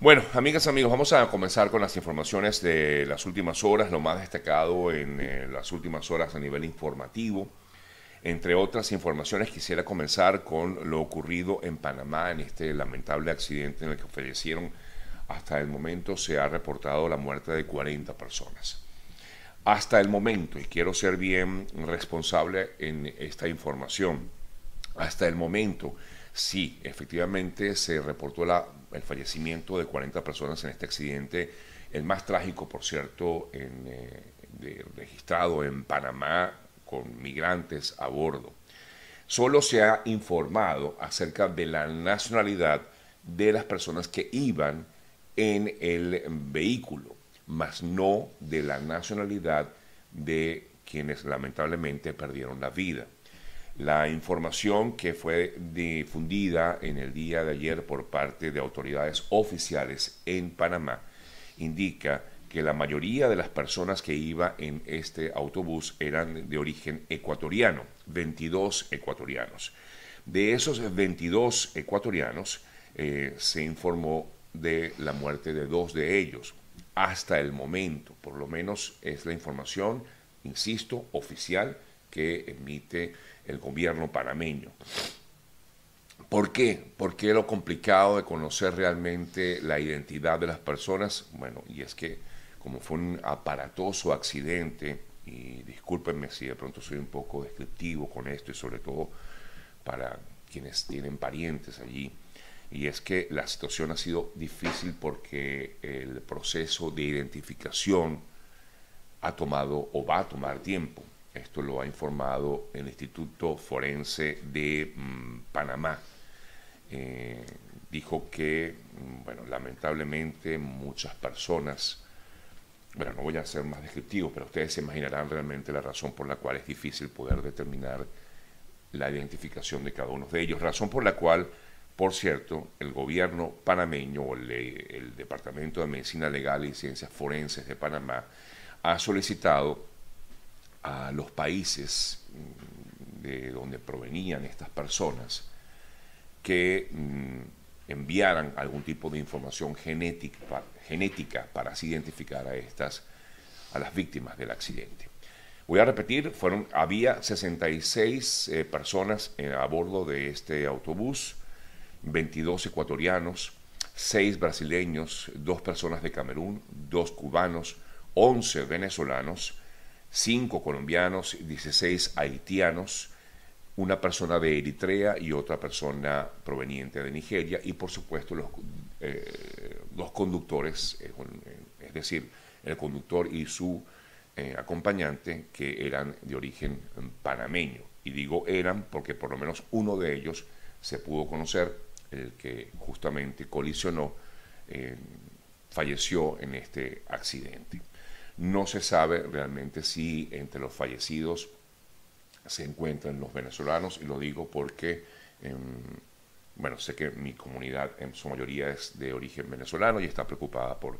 Bueno, amigas amigos, vamos a comenzar con las informaciones de las últimas horas, lo más destacado en eh, las últimas horas a nivel informativo. Entre otras informaciones, quisiera comenzar con lo ocurrido en Panamá, en este lamentable accidente en el que fallecieron. Hasta el momento se ha reportado la muerte de 40 personas. Hasta el momento, y quiero ser bien responsable en esta información, hasta el momento, sí, efectivamente se reportó la el fallecimiento de 40 personas en este accidente, el más trágico, por cierto, en, eh, registrado en Panamá con migrantes a bordo. Solo se ha informado acerca de la nacionalidad de las personas que iban en el vehículo, mas no de la nacionalidad de quienes lamentablemente perdieron la vida. La información que fue difundida en el día de ayer por parte de autoridades oficiales en Panamá indica que la mayoría de las personas que iban en este autobús eran de origen ecuatoriano, 22 ecuatorianos. De esos 22 ecuatorianos eh, se informó de la muerte de dos de ellos. Hasta el momento, por lo menos es la información, insisto, oficial que emite el gobierno panameño. ¿Por qué? ¿Por qué lo complicado de conocer realmente la identidad de las personas? Bueno, y es que como fue un aparatoso accidente, y discúlpenme si de pronto soy un poco descriptivo con esto y sobre todo para quienes tienen parientes allí, y es que la situación ha sido difícil porque el proceso de identificación ha tomado o va a tomar tiempo. Lo ha informado el Instituto Forense de mm, Panamá. Eh, dijo que, mm, bueno, lamentablemente muchas personas, bueno, no voy a ser más descriptivo, pero ustedes se imaginarán realmente la razón por la cual es difícil poder determinar la identificación de cada uno de ellos. Razón por la cual, por cierto, el gobierno panameño o el, el Departamento de Medicina Legal y Ciencias Forenses de Panamá ha solicitado a los países mm, de donde provenían estas personas que mm, enviaran algún tipo de información genética, para así identificar a estas a las víctimas del accidente. Voy a repetir, fueron, había 66 eh, personas eh, a bordo de este autobús, 22 ecuatorianos, 6 brasileños, 2 personas de Camerún, 2 cubanos, 11 venezolanos, cinco colombianos, 16 haitianos, una persona de Eritrea y otra persona proveniente de Nigeria y por supuesto los, eh, conductores, eh, es decir, el conductor y su eh, acompañante que eran de origen panameño. Y digo eran porque por lo menos uno de ellos se pudo conocer, el que justamente colisionó, falleció en este accidente. No se sabe realmente si entre los fallecidos se encuentran los venezolanos, y lo digo porque, em, bueno, sé que mi comunidad en su mayoría es de origen venezolano y está preocupada por,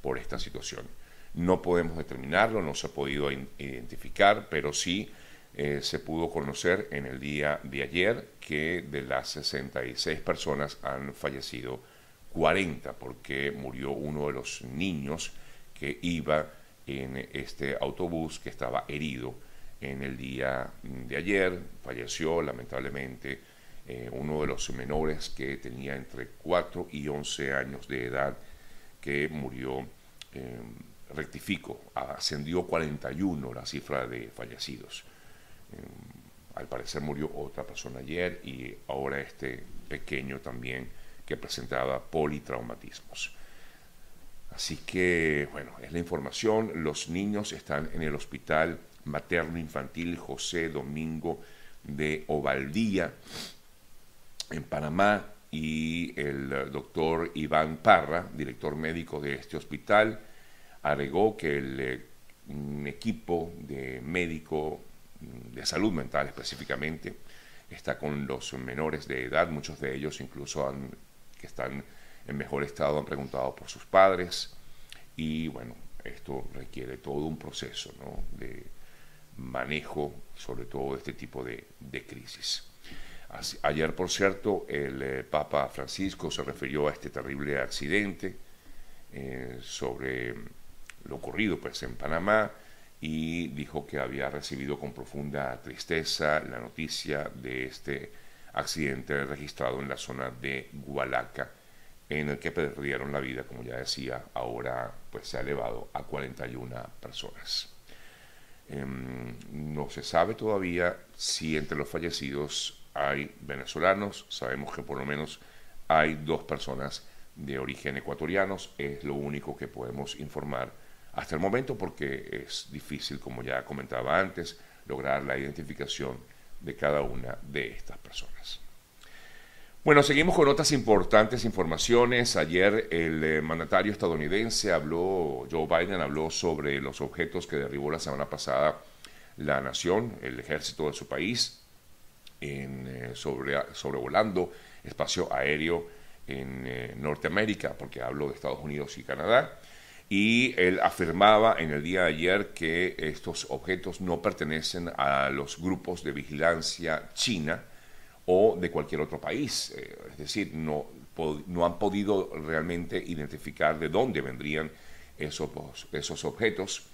por esta situación. No podemos determinarlo, no se ha podido identificar, pero sí eh, se pudo conocer en el día de ayer que de las 66 personas han fallecido 40 porque murió uno de los niños que iba en este autobús que estaba herido en el día de ayer. Falleció lamentablemente eh, uno de los menores que tenía entre 4 y 11 años de edad que murió, eh, rectifico, ascendió 41 la cifra de fallecidos. Eh, al parecer murió otra persona ayer y ahora este pequeño también que presentaba politraumatismos. Así que, bueno, es la información. Los niños están en el hospital materno infantil José Domingo de Ovaldía, en Panamá, y el doctor Iván Parra, director médico de este hospital, agregó que el eh, equipo de médico de salud mental específicamente está con los menores de edad, muchos de ellos incluso que están en mejor estado han preguntado por sus padres. Y bueno, esto requiere todo un proceso de manejo, sobre todo este tipo de, crisis. Ayer, por cierto, el eh, Papa Francisco se refirió a este terrible accidente eh, sobre lo ocurrido pues, en Panamá y dijo que había recibido con profunda tristeza la noticia de este accidente registrado en la zona de Gualaca, en el que perdieron la vida, como ya decía, ahora pues se ha elevado a 41 personas. Em, no se sabe todavía si entre los fallecidos hay venezolanos, sabemos que por lo menos hay dos personas de origen ecuatorianos, es lo único que podemos informar hasta el momento porque es difícil, como ya comentaba antes, lograr la identificación de cada una de estas personas. Bueno, seguimos con otras importantes informaciones. Ayer el eh, mandatario estadounidense habló, Joe Biden habló sobre los objetos que derribó la semana pasada la nación, el ejército de su país, eh, sobre, sobrevolando espacio aéreo en eh, Norteamérica, porque hablo de Estados Unidos y Canadá. Y él afirmaba en el día de ayer que estos objetos no pertenecen a los grupos de vigilancia china, o de cualquier otro país. Eh, es decir, no, han podido realmente identificar de dónde vendrían esos, esos objetos.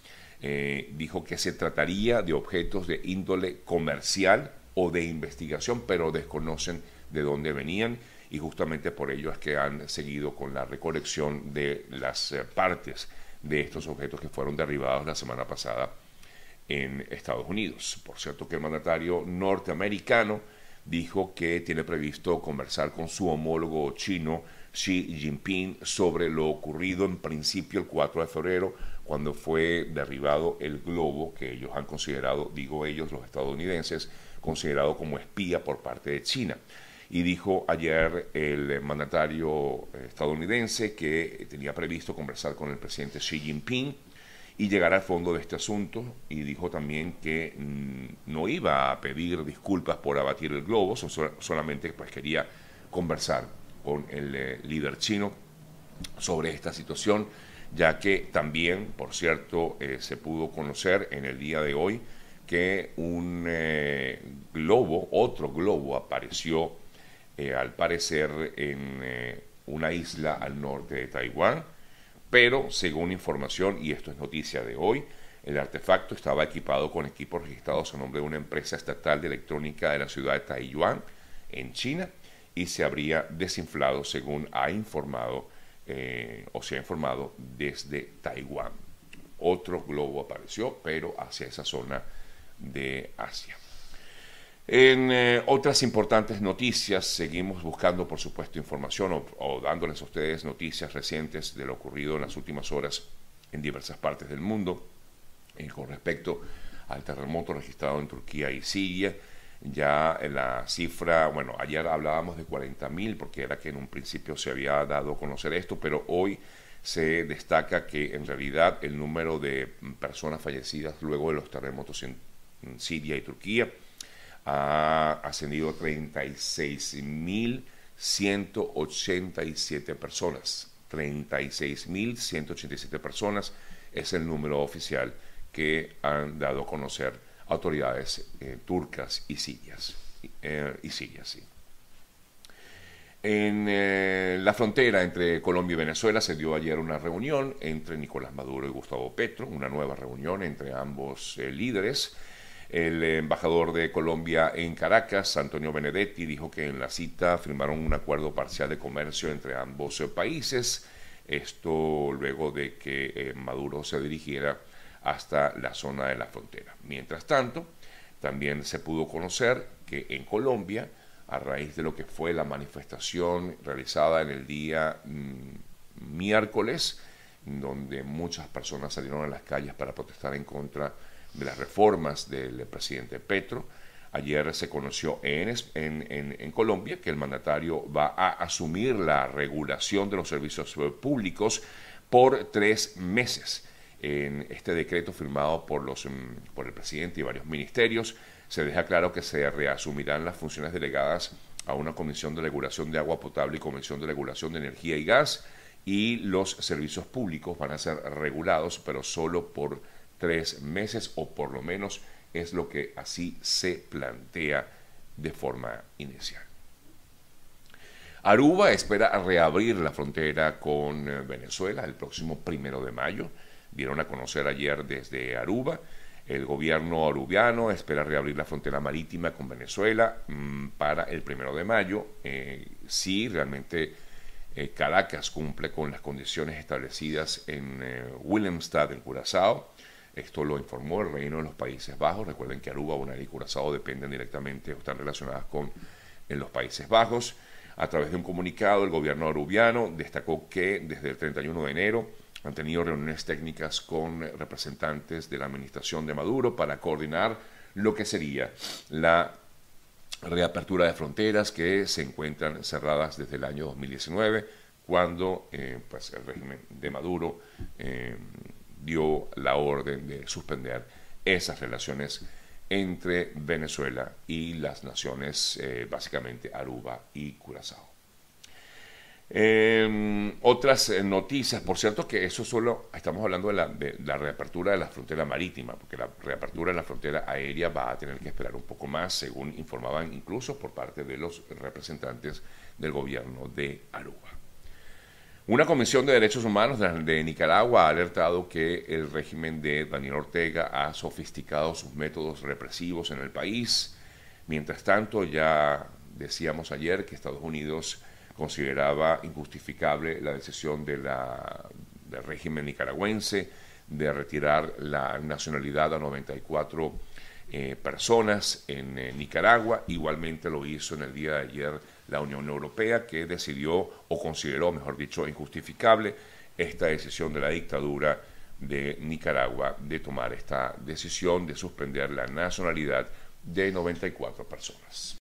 Eh, dijo que se trataría de objetos de índole comercial o de investigación, pero desconocen de dónde venían y justamente por ello es que han seguido con la recolección de las eh, partes de estos objetos que fueron derribados la semana pasada en Estados Unidos. Por cierto que el mandatario norteamericano dijo que tiene previsto conversar con su homólogo chino Xi Jinping sobre lo ocurrido en principio el 4 de febrero, cuando fue derribado el globo que ellos han considerado, digo ellos, los estadounidenses, considerado como espía por parte de China. Y dijo ayer el mandatario estadounidense que tenía previsto conversar con el presidente Xi Jinping y llegar al fondo de este asunto. Y dijo también que mm, no iba a pedir disculpas por abatir el globo, solamente pues quería conversar con el eh, líder chino sobre esta situación, ya que también, por cierto, eh, se pudo conocer en el día de hoy que un eh, globo, otro globo, apareció al parecer en una isla al norte de Taiwán, pero según información, y esto es noticia de hoy, el artefacto estaba equipado con equipos registrados a nombre de una empresa estatal de electrónica de la ciudad de Taiyuan, en China, y se habría desinflado según ha informado eh, o se ha informado desde Taiwán. Otro globo apareció, pero hacia esa zona de Asia. En eh, otras importantes noticias, seguimos buscando, por supuesto, información o, dándoles a ustedes noticias recientes de lo ocurrido en las últimas horas en diversas partes del mundo eh, con respecto al terremoto registrado en Turquía y Siria. Ya en la cifra, bueno, ayer hablábamos de 40.000 porque era que en un principio se había dado a conocer esto, pero hoy se destaca que en realidad el número de personas fallecidas luego de los terremotos en Siria y Turquía ha ascendido a 36.187 personas. 36.187 personas es el número oficial que han dado a conocer autoridades eh, turcas y sirias. Eh, y sirias sí. En eh, la frontera entre Colombia y Venezuela se dio ayer una reunión entre Nicolás Maduro y Gustavo Petro, una nueva reunión entre ambos líderes el embajador de Colombia en Caracas, Antonio Benedetti, dijo que en la cita firmaron un acuerdo parcial de comercio entre ambos países. Esto luego de que eh, Maduro se dirigiera hasta la zona de la frontera. Mientras tanto, también se pudo conocer que en Colombia, a raíz de lo que fue la manifestación realizada en el día mm, miércoles, donde muchas personas salieron a las calles para protestar en contra de de las reformas del presidente Petro. Ayer se conoció en, en, Colombia que el mandatario va a asumir la regulación de los servicios públicos por tres meses. En este decreto firmado por, los, mm, por el presidente y varios ministerios se deja claro que se reasumirán las funciones delegadas a una comisión de regulación de agua potable y comisión de regulación de energía y gas y los servicios públicos van a ser regulados, pero solo por tres meses o por lo menos es lo que así se plantea de forma inicial. Aruba espera reabrir la frontera con eh, Venezuela el próximo primero de mayo. Dieron a conocer ayer desde Aruba. El gobierno arubiano espera reabrir la frontera marítima con Venezuela mm, para el primero de mayo. Eh, si realmente eh, Caracas cumple con las condiciones establecidas en Willemstad, en Curazao. Esto lo informó el Reino de los Países Bajos. Recuerden que Aruba, Bonaire y Curazao dependen directamente o están relacionadas con en los Países Bajos. A través de un comunicado, el gobierno arubiano destacó que desde el 31 de enero han tenido reuniones técnicas con representantes de la administración de Maduro para coordinar lo que sería la reapertura de fronteras que se encuentran cerradas desde el año 2019, cuando eh, pues el régimen de Maduro eh, dio la orden de suspender esas relaciones entre Venezuela y las naciones, eh, básicamente Aruba y Curazao. Em, otras eh, noticias, por cierto que eso solo, estamos hablando de la, reapertura de la frontera marítima, porque la reapertura de la frontera aérea va a tener que esperar un poco más, según informaban incluso por parte de los representantes del gobierno de Aruba. Una comisión de derechos humanos de Nicaragua ha alertado que el régimen de Daniel Ortega ha sofisticado sus métodos represivos en el país. Mientras tanto, ya decíamos ayer que Estados Unidos consideraba injustificable la decisión del régimen nicaragüense de retirar la nacionalidad a 94 eh, personas en eh, Nicaragua. Igualmente lo hizo en el día de ayer la Unión Europea, que decidió o consideró, mejor dicho, injustificable esta decisión de la dictadura de Nicaragua de tomar esta decisión de suspender la nacionalidad de 94 personas.